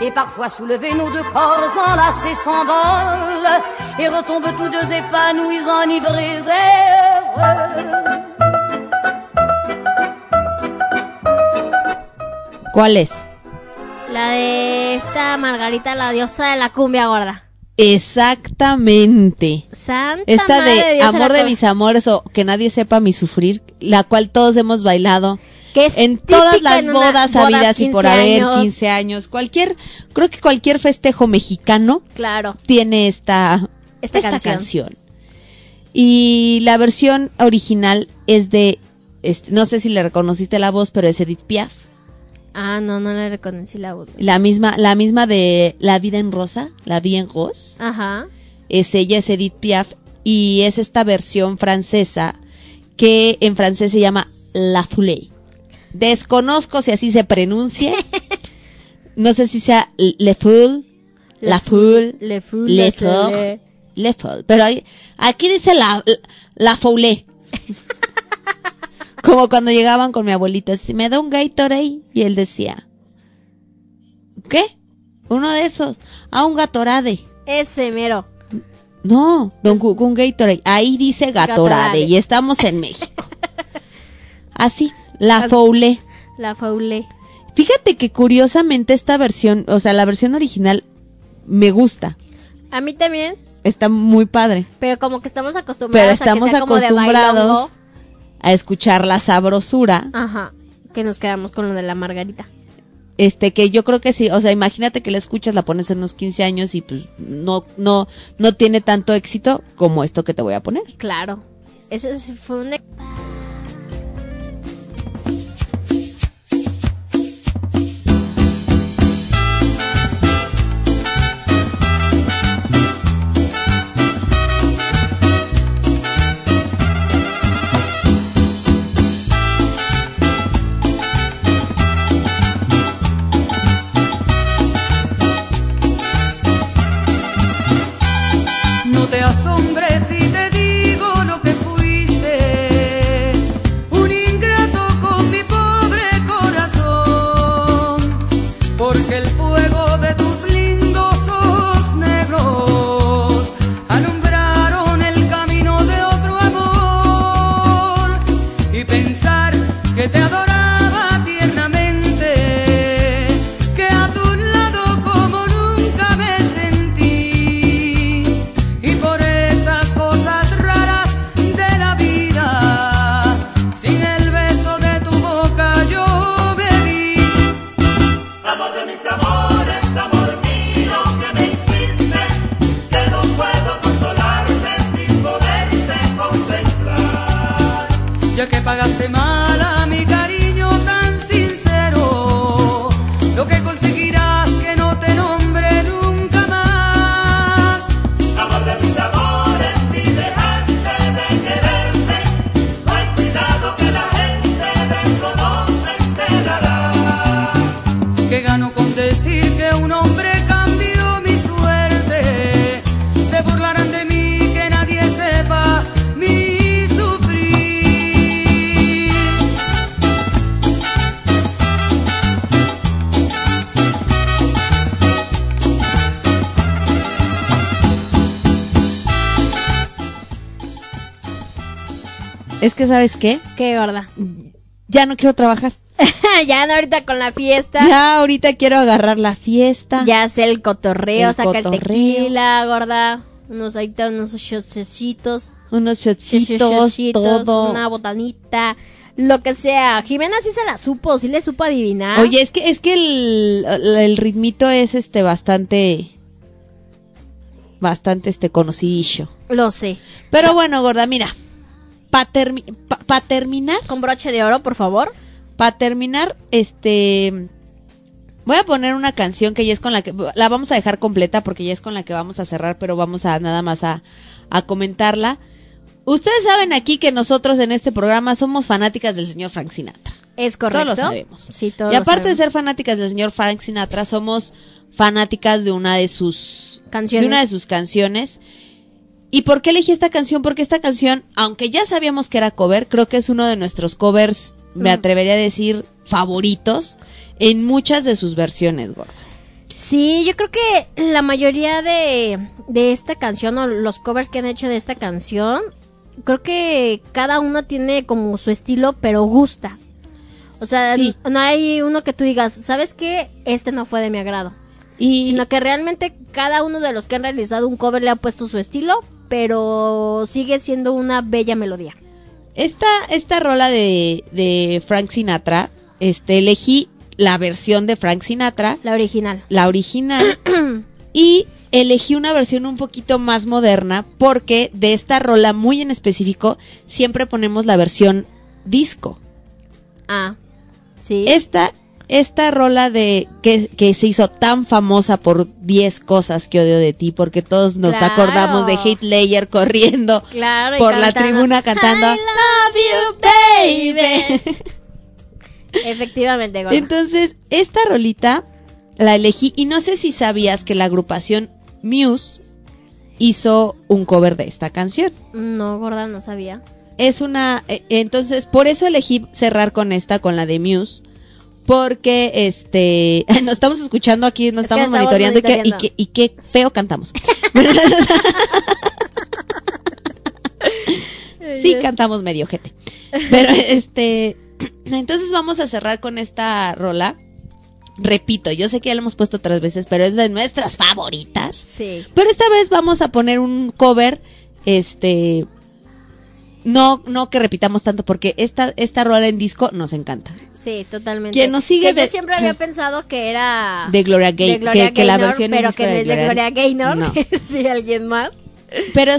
Et parfois soulevés, nos deux corps enlacés s'envolent et retombent tous deux épanouis, enivrés et heureux. ¿Cuál es? La de esta Margarita, la diosa de la cumbia gorda. Exactamente. Santa Esta madre de Dios Amor de mis amores o Que nadie sepa mi sufrir, la cual todos hemos bailado. Que es En todas las en bodas habidas y 15 por haber, años. 15 años, cualquier, creo que cualquier festejo mexicano Claro. tiene esta, Esta canción. Y la versión original es de, este, no sé si le reconociste la voz, pero es Edith Piaf. Ah, no, no le reconocí la voz. La misma, la misma de La vida en rosa, La vida en rose. Ajá. es ella, es Edith Piaf, y es esta versión francesa que en francés se llama La Foulée. Desconozco si así se pronuncie. No sé si sea Le Foule, La Foule, Le Foule, Le Foule. Le Foule. Pero ahí- aquí dice La, la Foulée. Como cuando llegaban con mi abuelita, si me da un Gatorade, y él decía, ¿qué? Uno de esos, a un Gatorade. Ese mero. No, don un Gatorade. Ahí dice Gatorade, Gatorade. y estamos en México. Así, la Foule. La faule. Fíjate que curiosamente esta versión, o sea, la versión original me gusta. A mí también, Está muy padre. pero como que estamos acostumbrados Pero a que sea como de a escuchar la sabrosura. Ajá. Que nos quedamos con lo de la Margarita. Este, que yo creo que sí, o sea, imagínate que la escuchas, la pones en unos 15 años y pues no, no, no tiene tanto éxito como esto que te voy a poner. Claro. Ese fue un... que, ¿sabes qué? Qué gorda. Ya no quiero trabajar. ya no ahorita con la fiesta. Ya ahorita quiero agarrar la fiesta. Ya sé el cotorreo, El saca el cotorreo. tequila, gorda. Unos ahorita unos shotcitos, Unos shotcitos, todo. una botanita, lo que sea. Jimena sí se la supo, sí le supo adivinar. Oye, es que, es que el, el ritmito es este bastante, bastante este conocidillo. Lo sé. Pero bueno, gorda, mira, para terminar, Con broche de oro, por favor. para terminar, este, voy a poner una canción que ya es con la que, la vamos a dejar completa porque ya es con la que vamos a cerrar, pero vamos a nada más a, a comentarla. Ustedes saben aquí que nosotros en este programa somos fanáticas del señor Frank Sinatra. Es correcto. Todos lo sabemos. Sí, todos y lo aparte de ser fanáticas del señor Frank Sinatra, somos fanáticas de una de sus Canciones. de una de sus canciones. ¿Y por qué elegí esta canción? Porque esta canción, aunque ya sabíamos que era cover, creo que es uno de nuestros covers, me Mm. atrevería a decir, favoritos en muchas de sus versiones, gorda. Sí, yo creo que la mayoría de, de esta canción o los covers que han hecho de esta canción, creo que cada uno tiene como su estilo, pero gusta. O sea, Sí. no hay uno que tú digas, ¿sabes qué? Este no fue de mi agrado. Y Sino que realmente cada uno de los que han realizado un cover le ha puesto su estilo, pero sigue siendo una bella melodía. esta, esta rola de, de Frank Sinatra, este, elegí la versión de Frank Sinatra, La original. la original, y elegí una versión un poquito más moderna porque de esta rola muy en específico siempre ponemos la versión disco. Ah, sí. Esta, esta rola de que, que se hizo tan famosa por 10 cosas que odio de ti, porque todos nos Claro. acordamos de Ledger corriendo Claro, por la tribuna cantando I Love you, baby. Efectivamente, gorda. Entonces, esta rolita la elegí y no sé si sabías que la agrupación Muse hizo un cover de esta canción. No, gorda, no sabía. Es una, eh, entonces, por eso elegí cerrar con esta, con la de Muse. Porque, este, nos estamos escuchando aquí, nos Es estamos estamos monitoreando, y qué- Y, qué, y qué feo cantamos. sí cantamos medio gente. Pero, este, entonces vamos a cerrar con esta rola. Repito, yo sé que ya la hemos puesto otras veces, pero es de nuestras favoritas. Sí. Pero esta vez vamos a poner un cover, este, no, no que repitamos tanto porque esta, esta rola en disco nos encanta. Sí, totalmente. Quien nos sigue Que de- yo siempre había pensado que era De Gloria Gay- de Gloria que- que la Gaynor, versión en pero disco que no es de Gloria- Gloria Gaynor, No. de alguien más. Pero,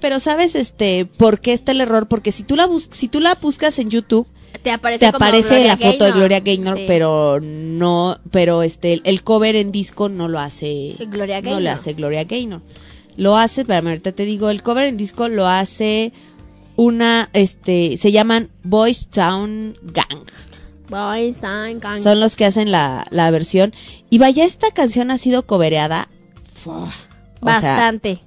pero sabes, este, por qué está el error? Porque si tú la bus si tú la buscas en YouTube, Te aparece, te la foto de Gaynor. Gloria Gaynor, Sí. pero no, pero este, el, cover en disco no lo hace, Gloria no lo Gaynor. hace Gloria Gaynor. Lo hace, espérame, ahorita te digo, el cover en disco lo hace una, este, se llaman Boys Town Gang. Boys Town Gang. Son los que hacen la, la versión. Y vaya, esta canción ha sido sea, Bastante.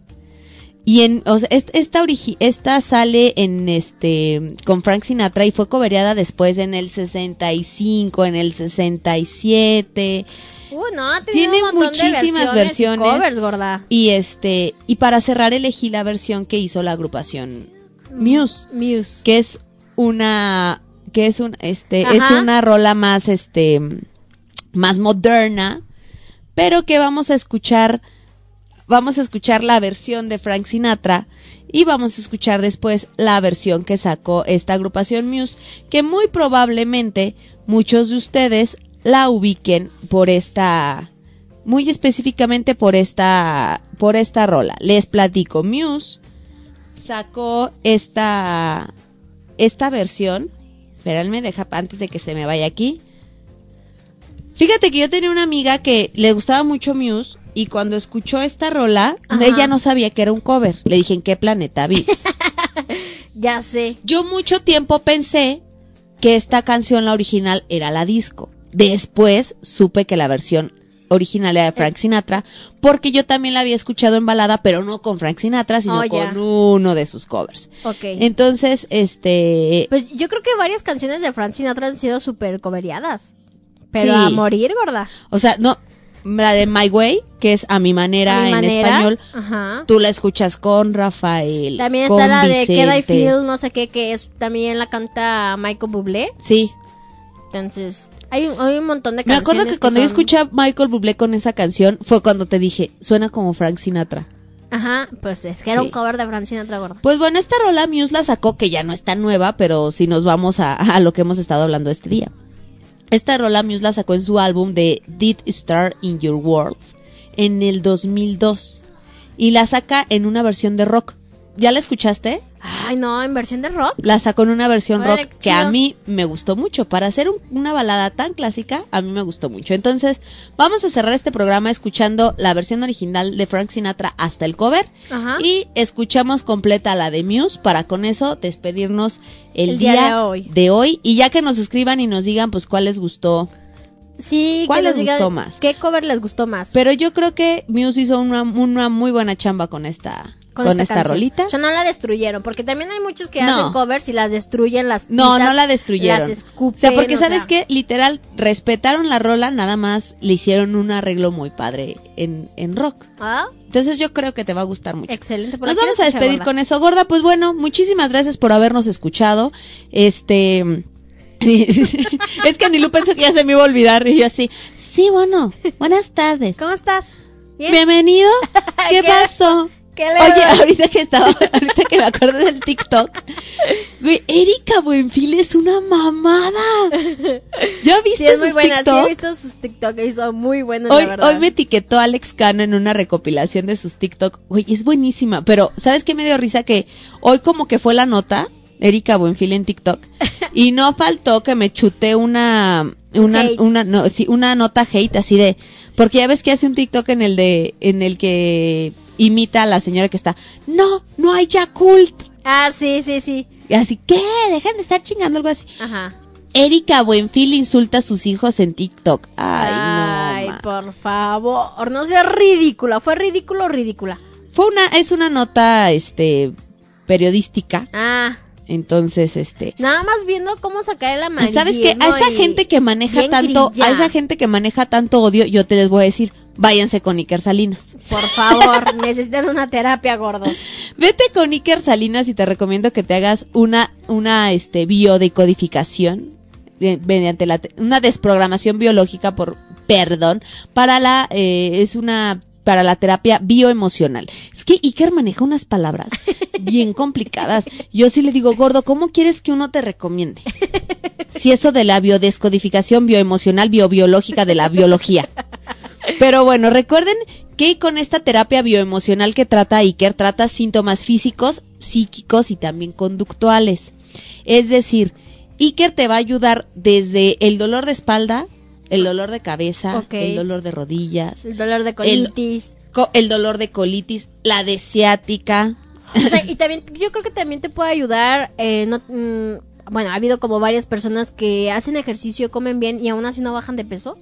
y en, o sea, est- esta, origi- esta sale en este, con Frank Sinatra y fue covereada después en el 65, en el 67. Uh, no, Tiene un montón de muchísimas versiones. y versiones. covers, gorda. Y este, y para cerrar elegí la versión que hizo la agrupación Muse, Muse. que es una, que es un, este, Ajá. es una rola más, este, más moderna, pero que vamos a escuchar, vamos a escuchar la versión de Frank Sinatra y vamos a escuchar después la versión que sacó esta agrupación Muse, que muy probablemente muchos de ustedes la ubiquen por esta, muy específicamente por esta, por esta rola. Les platico, Muse sacó esta, esta versión. Espérame, deja antes de que se me vaya aquí. Fíjate que yo tenía una amiga que le gustaba mucho Muse y cuando escuchó esta rola, Ajá. ella no sabía que era un cover. Le dije, ¿en qué planeta vives? Ya sé. yo mucho tiempo pensé que esta canción, la original, era la disco. Después supe que la versión original era de Frank Sinatra, porque yo también la había escuchado en balada, pero no con Frank Sinatra, sino Oh, con uno de sus covers. Ok. Entonces, este, Pues yo creo que varias canciones de Frank Sinatra han sido súper coveriadas. Pero Sí. a morir, gorda. o sea, no, la de My Way, que es a mi manera A mi en español, Ajá. tú la escuchas con Rafael. También con está la de Queda I Vicente. Feel, no sé qué, que es también la canta Michael Bublé. Sí. Entonces, hay, un- hay un montón de Me canciones. acuerdo que cuando yo son- escuché a Michael Bublé con esa canción fue cuando te dije, suena como Frank Sinatra. Ajá, pues es que era Sí. un cover de Francina otra gorda. Pues bueno, esta rola Muse la sacó, que ya no está nueva, pero si nos vamos a, a lo que hemos estado hablando este día. Esta rola Muse la sacó en su álbum de Did Star in Your World en el 2002 y la saca en una versión de rock. ¿Ya la escuchaste? Ay, no, en versión de rock. La sacó en una versión Órale, rock que a mí me gustó mucho. Para hacer un- una balada tan clásica, a mí me gustó mucho. Entonces, vamos a cerrar este programa escuchando la versión original de Frank Sinatra hasta el cover. Ajá. Y escuchamos completa la de Muse para con eso despedirnos el, El día día, de hoy. de hoy. Y ya que nos escriban y nos digan pues cuál les gustó. Sí, ¿Cuál les gustó más? ¿Qué cover les gustó más? Pero yo creo que Muse hizo una, una muy buena chamba con esta, con, esta, rolita. O sea, no la destruyeron, porque también hay muchos que No. hacen covers y las destruyen, las No, pisan, no la destruyeron. Las escupen. o sea, porque o sabes sea, que literal respetaron la rola, nada más le hicieron un arreglo muy padre en, en rock. Ah, Entonces yo creo que te va a gustar mucho. excelente. Nos vamos a despedir gorda. con eso, gorda. Pues bueno, muchísimas gracias por habernos escuchado. Este. es que Anilú pensó que ya se me iba a olvidar. Y yo así. Sí, bueno. Buenas tardes. ¿Cómo estás? ¿Bien? Bienvenido. ¿Qué, ¿Qué? pasó? ¿Qué le Oye, doy? ahorita que estaba, ahorita que me acuerdo del TikTok, güey, Erika Buenfil es una mamada. ¿Ya viste Sí, es muy sus buena. Sí, TikTok? he visto sus TikTok y son muy buenos, Hoy, la verdad. hoy me etiquetó Alex Cano en una recopilación de sus TikTok. Güey, es buenísima. Pero, ¿sabes qué me dio risa? Que hoy como que fue la nota, Erika Buenfil en TikTok, y no faltó que me chuté una, una, Hate. una, no, sí, una nota hate así de, porque ya ves que hace un TikTok en el de, en el que imita a la señora que está, no, no hay Yakult. Ah, sí, sí, sí. Y así, ¿qué? Dejan de estar chingando algo así. Ajá. Erika Buenfil insulta a sus hijos en TikTok. Ay, Ay, no. por favor. No sea ridícula. ¿Fue ridículo o ridícula? Fue una, es una nota, este, periodística. Ah, Entonces, este, nada más viendo cómo sacar el amarillismo. ¿sabes qué? A esa gente que maneja tanto, grilla. a esa gente que maneja tanto odio, yo te les voy a decir, váyanse con Iker Salinas. Por favor, necesitan una terapia, gordos. Vete con Iker Salinas y te recomiendo que te hagas una, una, este, biodecodificación de- mediante la, una desprogramación biológica por, perdón, para la, eh, es una, para la terapia bioemocional. Es que Iker maneja unas palabras bien complicadas. Yo sí le digo, gordo, ¿cómo quieres que uno te recomiende? Si eso de la biodescodificación bioemocional, biobiológica de la biología. Pero bueno, recuerden que con esta terapia bioemocional que trata Iker, trata síntomas físicos, psíquicos y también conductuales. Es decir, Iker te va a ayudar desde el dolor de espalda, el dolor de cabeza, Ok. el dolor de rodillas, El dolor de colitis. co- el dolor de colitis, la de ciática. O sea, y también, yo creo que también te puede ayudar, eh, no, mm, bueno, ha habido como varias personas que hacen ejercicio, comen bien y aún así no bajan de peso.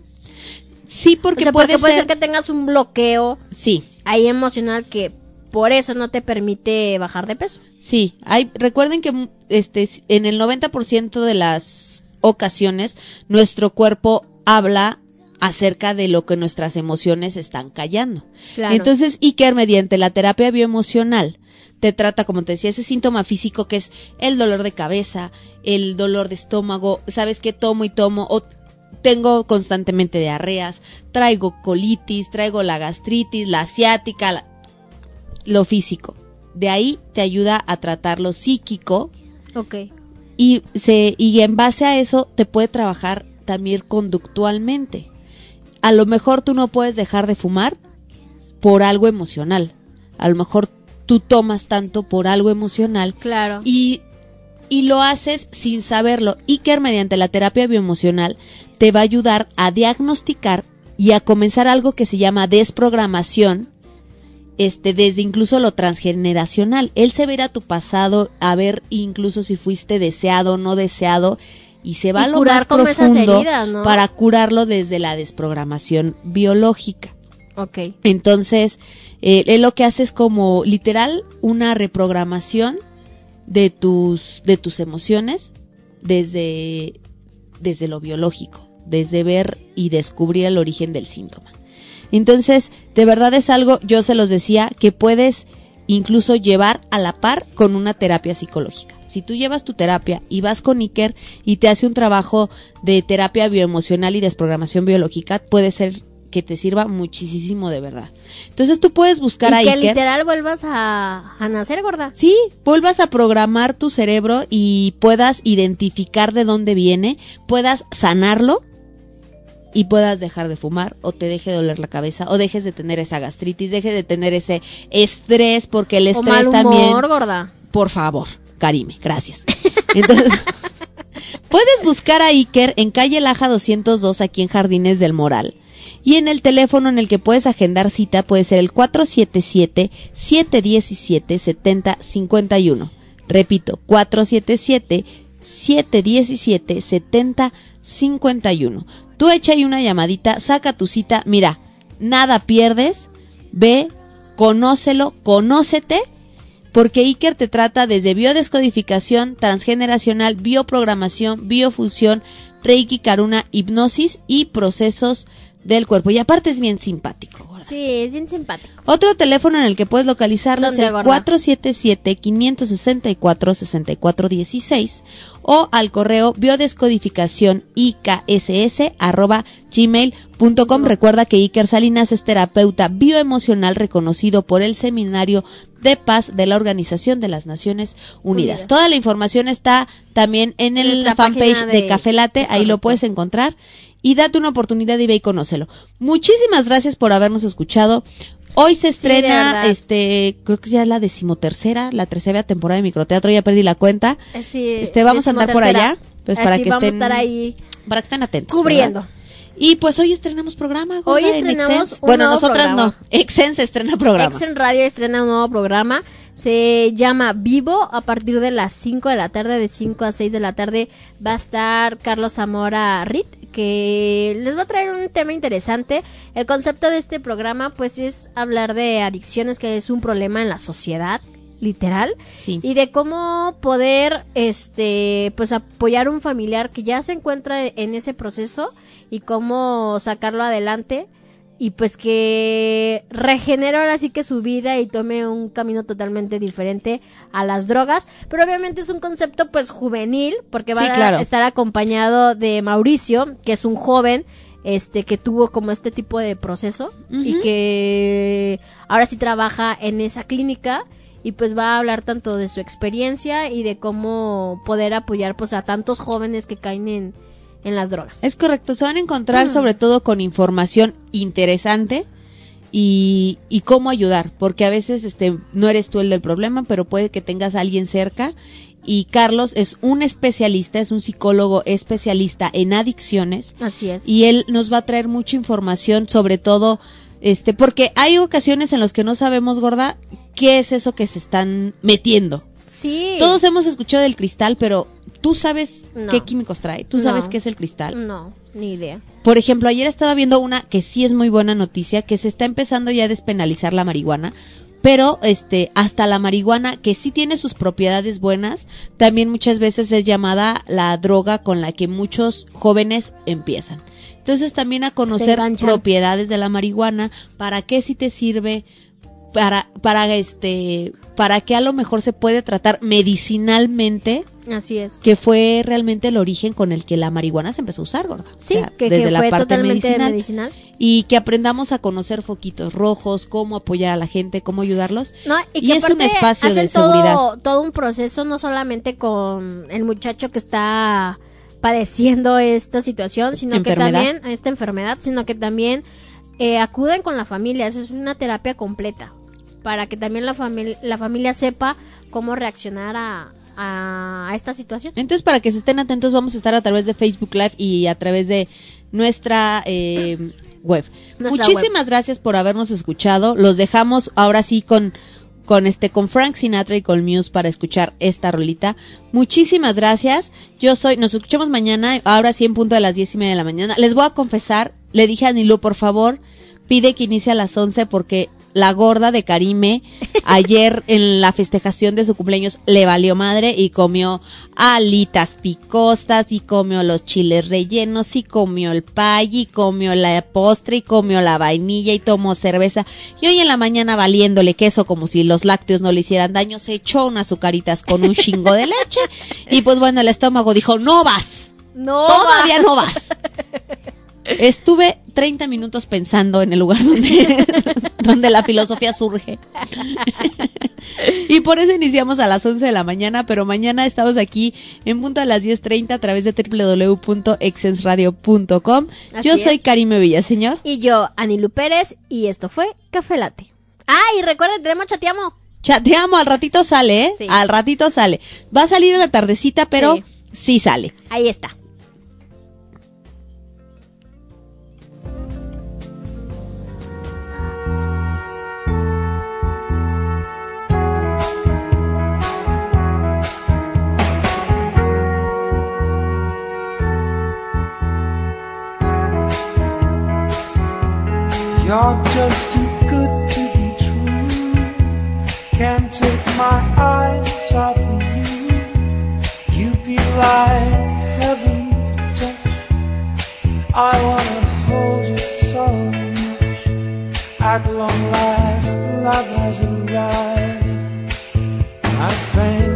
Sí, porque o sea, puede, porque puede ser, ser que tengas un bloqueo Sí, ahí emocional que por eso no te permite bajar de peso. Sí, hay, recuerden que este, en el 90% de las ocasiones nuestro cuerpo habla acerca de lo que nuestras emociones están callando. Claro. Entonces, Iker, mediante la terapia bioemocional, te trata, como te decía, ese síntoma físico que es el dolor de cabeza, el dolor de estómago, sabes que tomo y tomo, o tengo constantemente diarreas, traigo colitis, traigo la gastritis, la asiática, la- lo físico. De ahí te ayuda a tratar lo psíquico Ok. y se y en base a eso te puede trabajar también conductualmente. A lo mejor tú no puedes dejar de fumar por algo emocional. A lo mejor tú tomas tanto por algo emocional Claro. y, y lo haces sin saberlo. Iker, mediante la terapia bioemocional, te va a ayudar a diagnosticar y a comenzar algo que se llama desprogramación, este, desde incluso lo transgeneracional. Él se verá tu pasado, a ver incluso si fuiste deseado o no deseado, y se va Y a lo curar más profundo heridas, ¿no? para curarlo desde la desprogramación biológica. Ok. Entonces, eh, él lo que hace es como literal una reprogramación de tus, de tus emociones desde, desde lo biológico, desde ver y descubrir el origen del síntoma. Entonces, de verdad es algo, yo se los decía, que puedes incluso llevar a la par con una terapia psicológica. Si tú llevas tu terapia y vas con Iker y te hace un trabajo de terapia bioemocional y desprogramación biológica, puede ser que te sirva muchísimo de verdad. Entonces tú puedes buscar y a que Iker. literal vuelvas a, a nacer, gorda. Sí, vuelvas a programar tu cerebro y puedas identificar de dónde viene, puedas sanarlo y puedas dejar de fumar o te deje de doler la cabeza o dejes de tener esa gastritis, dejes de tener ese estrés porque el O estrés mal humor, también gorda. por favor, Karime, gracias. Entonces, puedes buscar a Iker en calle Laja 202 aquí en Jardines del Moral. Y en el teléfono en el que puedes agendar cita puede ser el 477-717-7051. Repito, 477-717-7051. Tú echa ahí una llamadita, saca tu cita, mira, nada pierdes, ve, conócelo, conócete porque Iker te trata desde biodescodificación transgeneracional, bioprogramación, biofusión, Reiki, Karuna, hipnosis y procesos del cuerpo. Y aparte es bien simpático. Sí, es bien simpático. Otro teléfono en el que puedes localizarlo es ¿Dónde, el gorda? 477-564-6416 o al correo biodescodificación ikss arroba gmail.com. Recuerda que Iker Salinas es terapeuta bioemocional reconocido por el Seminario de Paz de la Organización de las Naciones Unidas. Unidas. Toda la información está también en el Nuestra fanpage de, de- Café Latte, es ahí lo puedes encontrar y date una oportunidad y ve y conócelo. Muchísimas gracias por habernos escuchado. Hoy se estrena, este, creo que ya es la decimotercera, la tercera temporada de microteatro, ya perdí la cuenta. Sí, Este, vamos a andar por allá, pues, para que vamos estén- a estar ahí Para que estén atentos. cubriendo. ¿verdad? Y pues hoy estrenamos programa. Hoy estrenamos un Bueno, nuevo nosotras programa. no. Exens estrena programa. Exen Radio estrena un nuevo programa. Se llama Vivo. A partir de las 5 de la tarde, de 5 a 6 de la tarde, va a estar Carlos Zamora Rit, que les va a traer un tema interesante. El concepto de este programa, pues, es hablar de adicciones, que es un problema en la sociedad, literal. Sí. Y de cómo poder, este, pues, apoyar a un familiar que ya se encuentra en ese proceso y cómo sacarlo adelante y pues que regenere ahora sí que su vida y tome un camino totalmente diferente a las drogas, pero obviamente es un concepto pues juvenil porque va Sí, a estar acompañado de Mauricio, que es un joven este que tuvo como este tipo de proceso y que ahora sí trabaja en esa clínica y pues va a hablar tanto de su experiencia y de cómo poder apoyar pues a tantos jóvenes que caen en, en las drogas. Es correcto, se van a encontrar Mm. sobre todo con información interesante y, y cómo ayudar, porque a veces este no eres tú el del problema, pero puede que tengas a alguien cerca y Carlos es un especialista, es un psicólogo especialista en adicciones Así es. y él nos va a traer mucha información sobre todo este porque hay ocasiones en las que no sabemos gorda qué es eso que se están metiendo. sí. Todos hemos escuchado del cristal, pero tú sabes No. qué químicos trae, tú No. sabes qué es el cristal. No, ni idea. Por ejemplo, ayer estaba viendo una que sí es muy buena noticia, que se está empezando ya a despenalizar la marihuana, pero este hasta la marihuana que sí tiene sus propiedades buenas, también muchas veces es llamada la droga con la que muchos jóvenes empiezan. Entonces también a conocer propiedades de la marihuana, para qué sí te sirve, para para este para qué a lo mejor se puede tratar medicinalmente Así es. que fue realmente el origen con el que la marihuana se empezó a usar, gorda. O Sí, sea, que, desde que la fue parte totalmente medicinal. medicinal. Y que aprendamos a conocer foquitos rojos, cómo apoyar a la gente, cómo ayudarlos. No, y, Y que es un espacio de todo, seguridad. todo un proceso, no solamente con el muchacho que está padeciendo esta situación, sino Enfermedad. que también, esta enfermedad, sino que también eh, acuden con la familia. Eso es una terapia completa. Para que también la, familia la familia sepa cómo reaccionar a, a, esta situación. Entonces, para que se estén atentos, vamos a estar a través de Facebook Live y a través de nuestra eh, web. Nuestra Muchísimas gracias por habernos escuchado. Los dejamos ahora sí con con este con Frank Sinatra y con Muse para escuchar esta rolita. Muchísimas gracias. Yo soy, nos escuchamos mañana, ahora sí en punto de las diez y media de la mañana. Les voy a confesar, le dije a Nilu, por favor, pide que inicie a las 11 porque la gorda de Karime ayer en la festejación de su cumpleaños le valió madre y comió alitas picostas y comió los chiles rellenos y comió el pay y comió la postre y comió la vainilla y tomó cerveza. Y hoy en la mañana valiéndole queso como si los lácteos no le hicieran daño se echó unas azucaritas con un chingo de leche. Y pues bueno el estómago dijo no vas No, todavía no vas Estuve 30 minutos pensando en el lugar donde, donde la filosofía surge. y por eso iniciamos a las 11 de la mañana, pero mañana estamos aquí en punto a las 10.30 a través de www.exensradio.com. Yo soy. Karime Villaseñor. Y yo, Anilu Pérez, y esto fue Café Late. Ah, y recuerden, tenemos chateamo. Chateamos, al ratito sale, ¿eh? Sí. Al ratito sale. Va a salir en la tardecita, pero sí sale. Ahí está. You're just too good to be true. Can't take my eyes off of you. You'd be like heaven to touch. I wanna hold you so much. At long last, love has arrived. I thank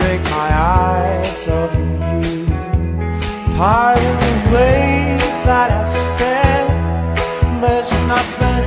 take my eyes off of you. Pardon the way that I stand. There's nothing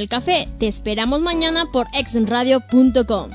el café. Te esperamos mañana por exenradio.com.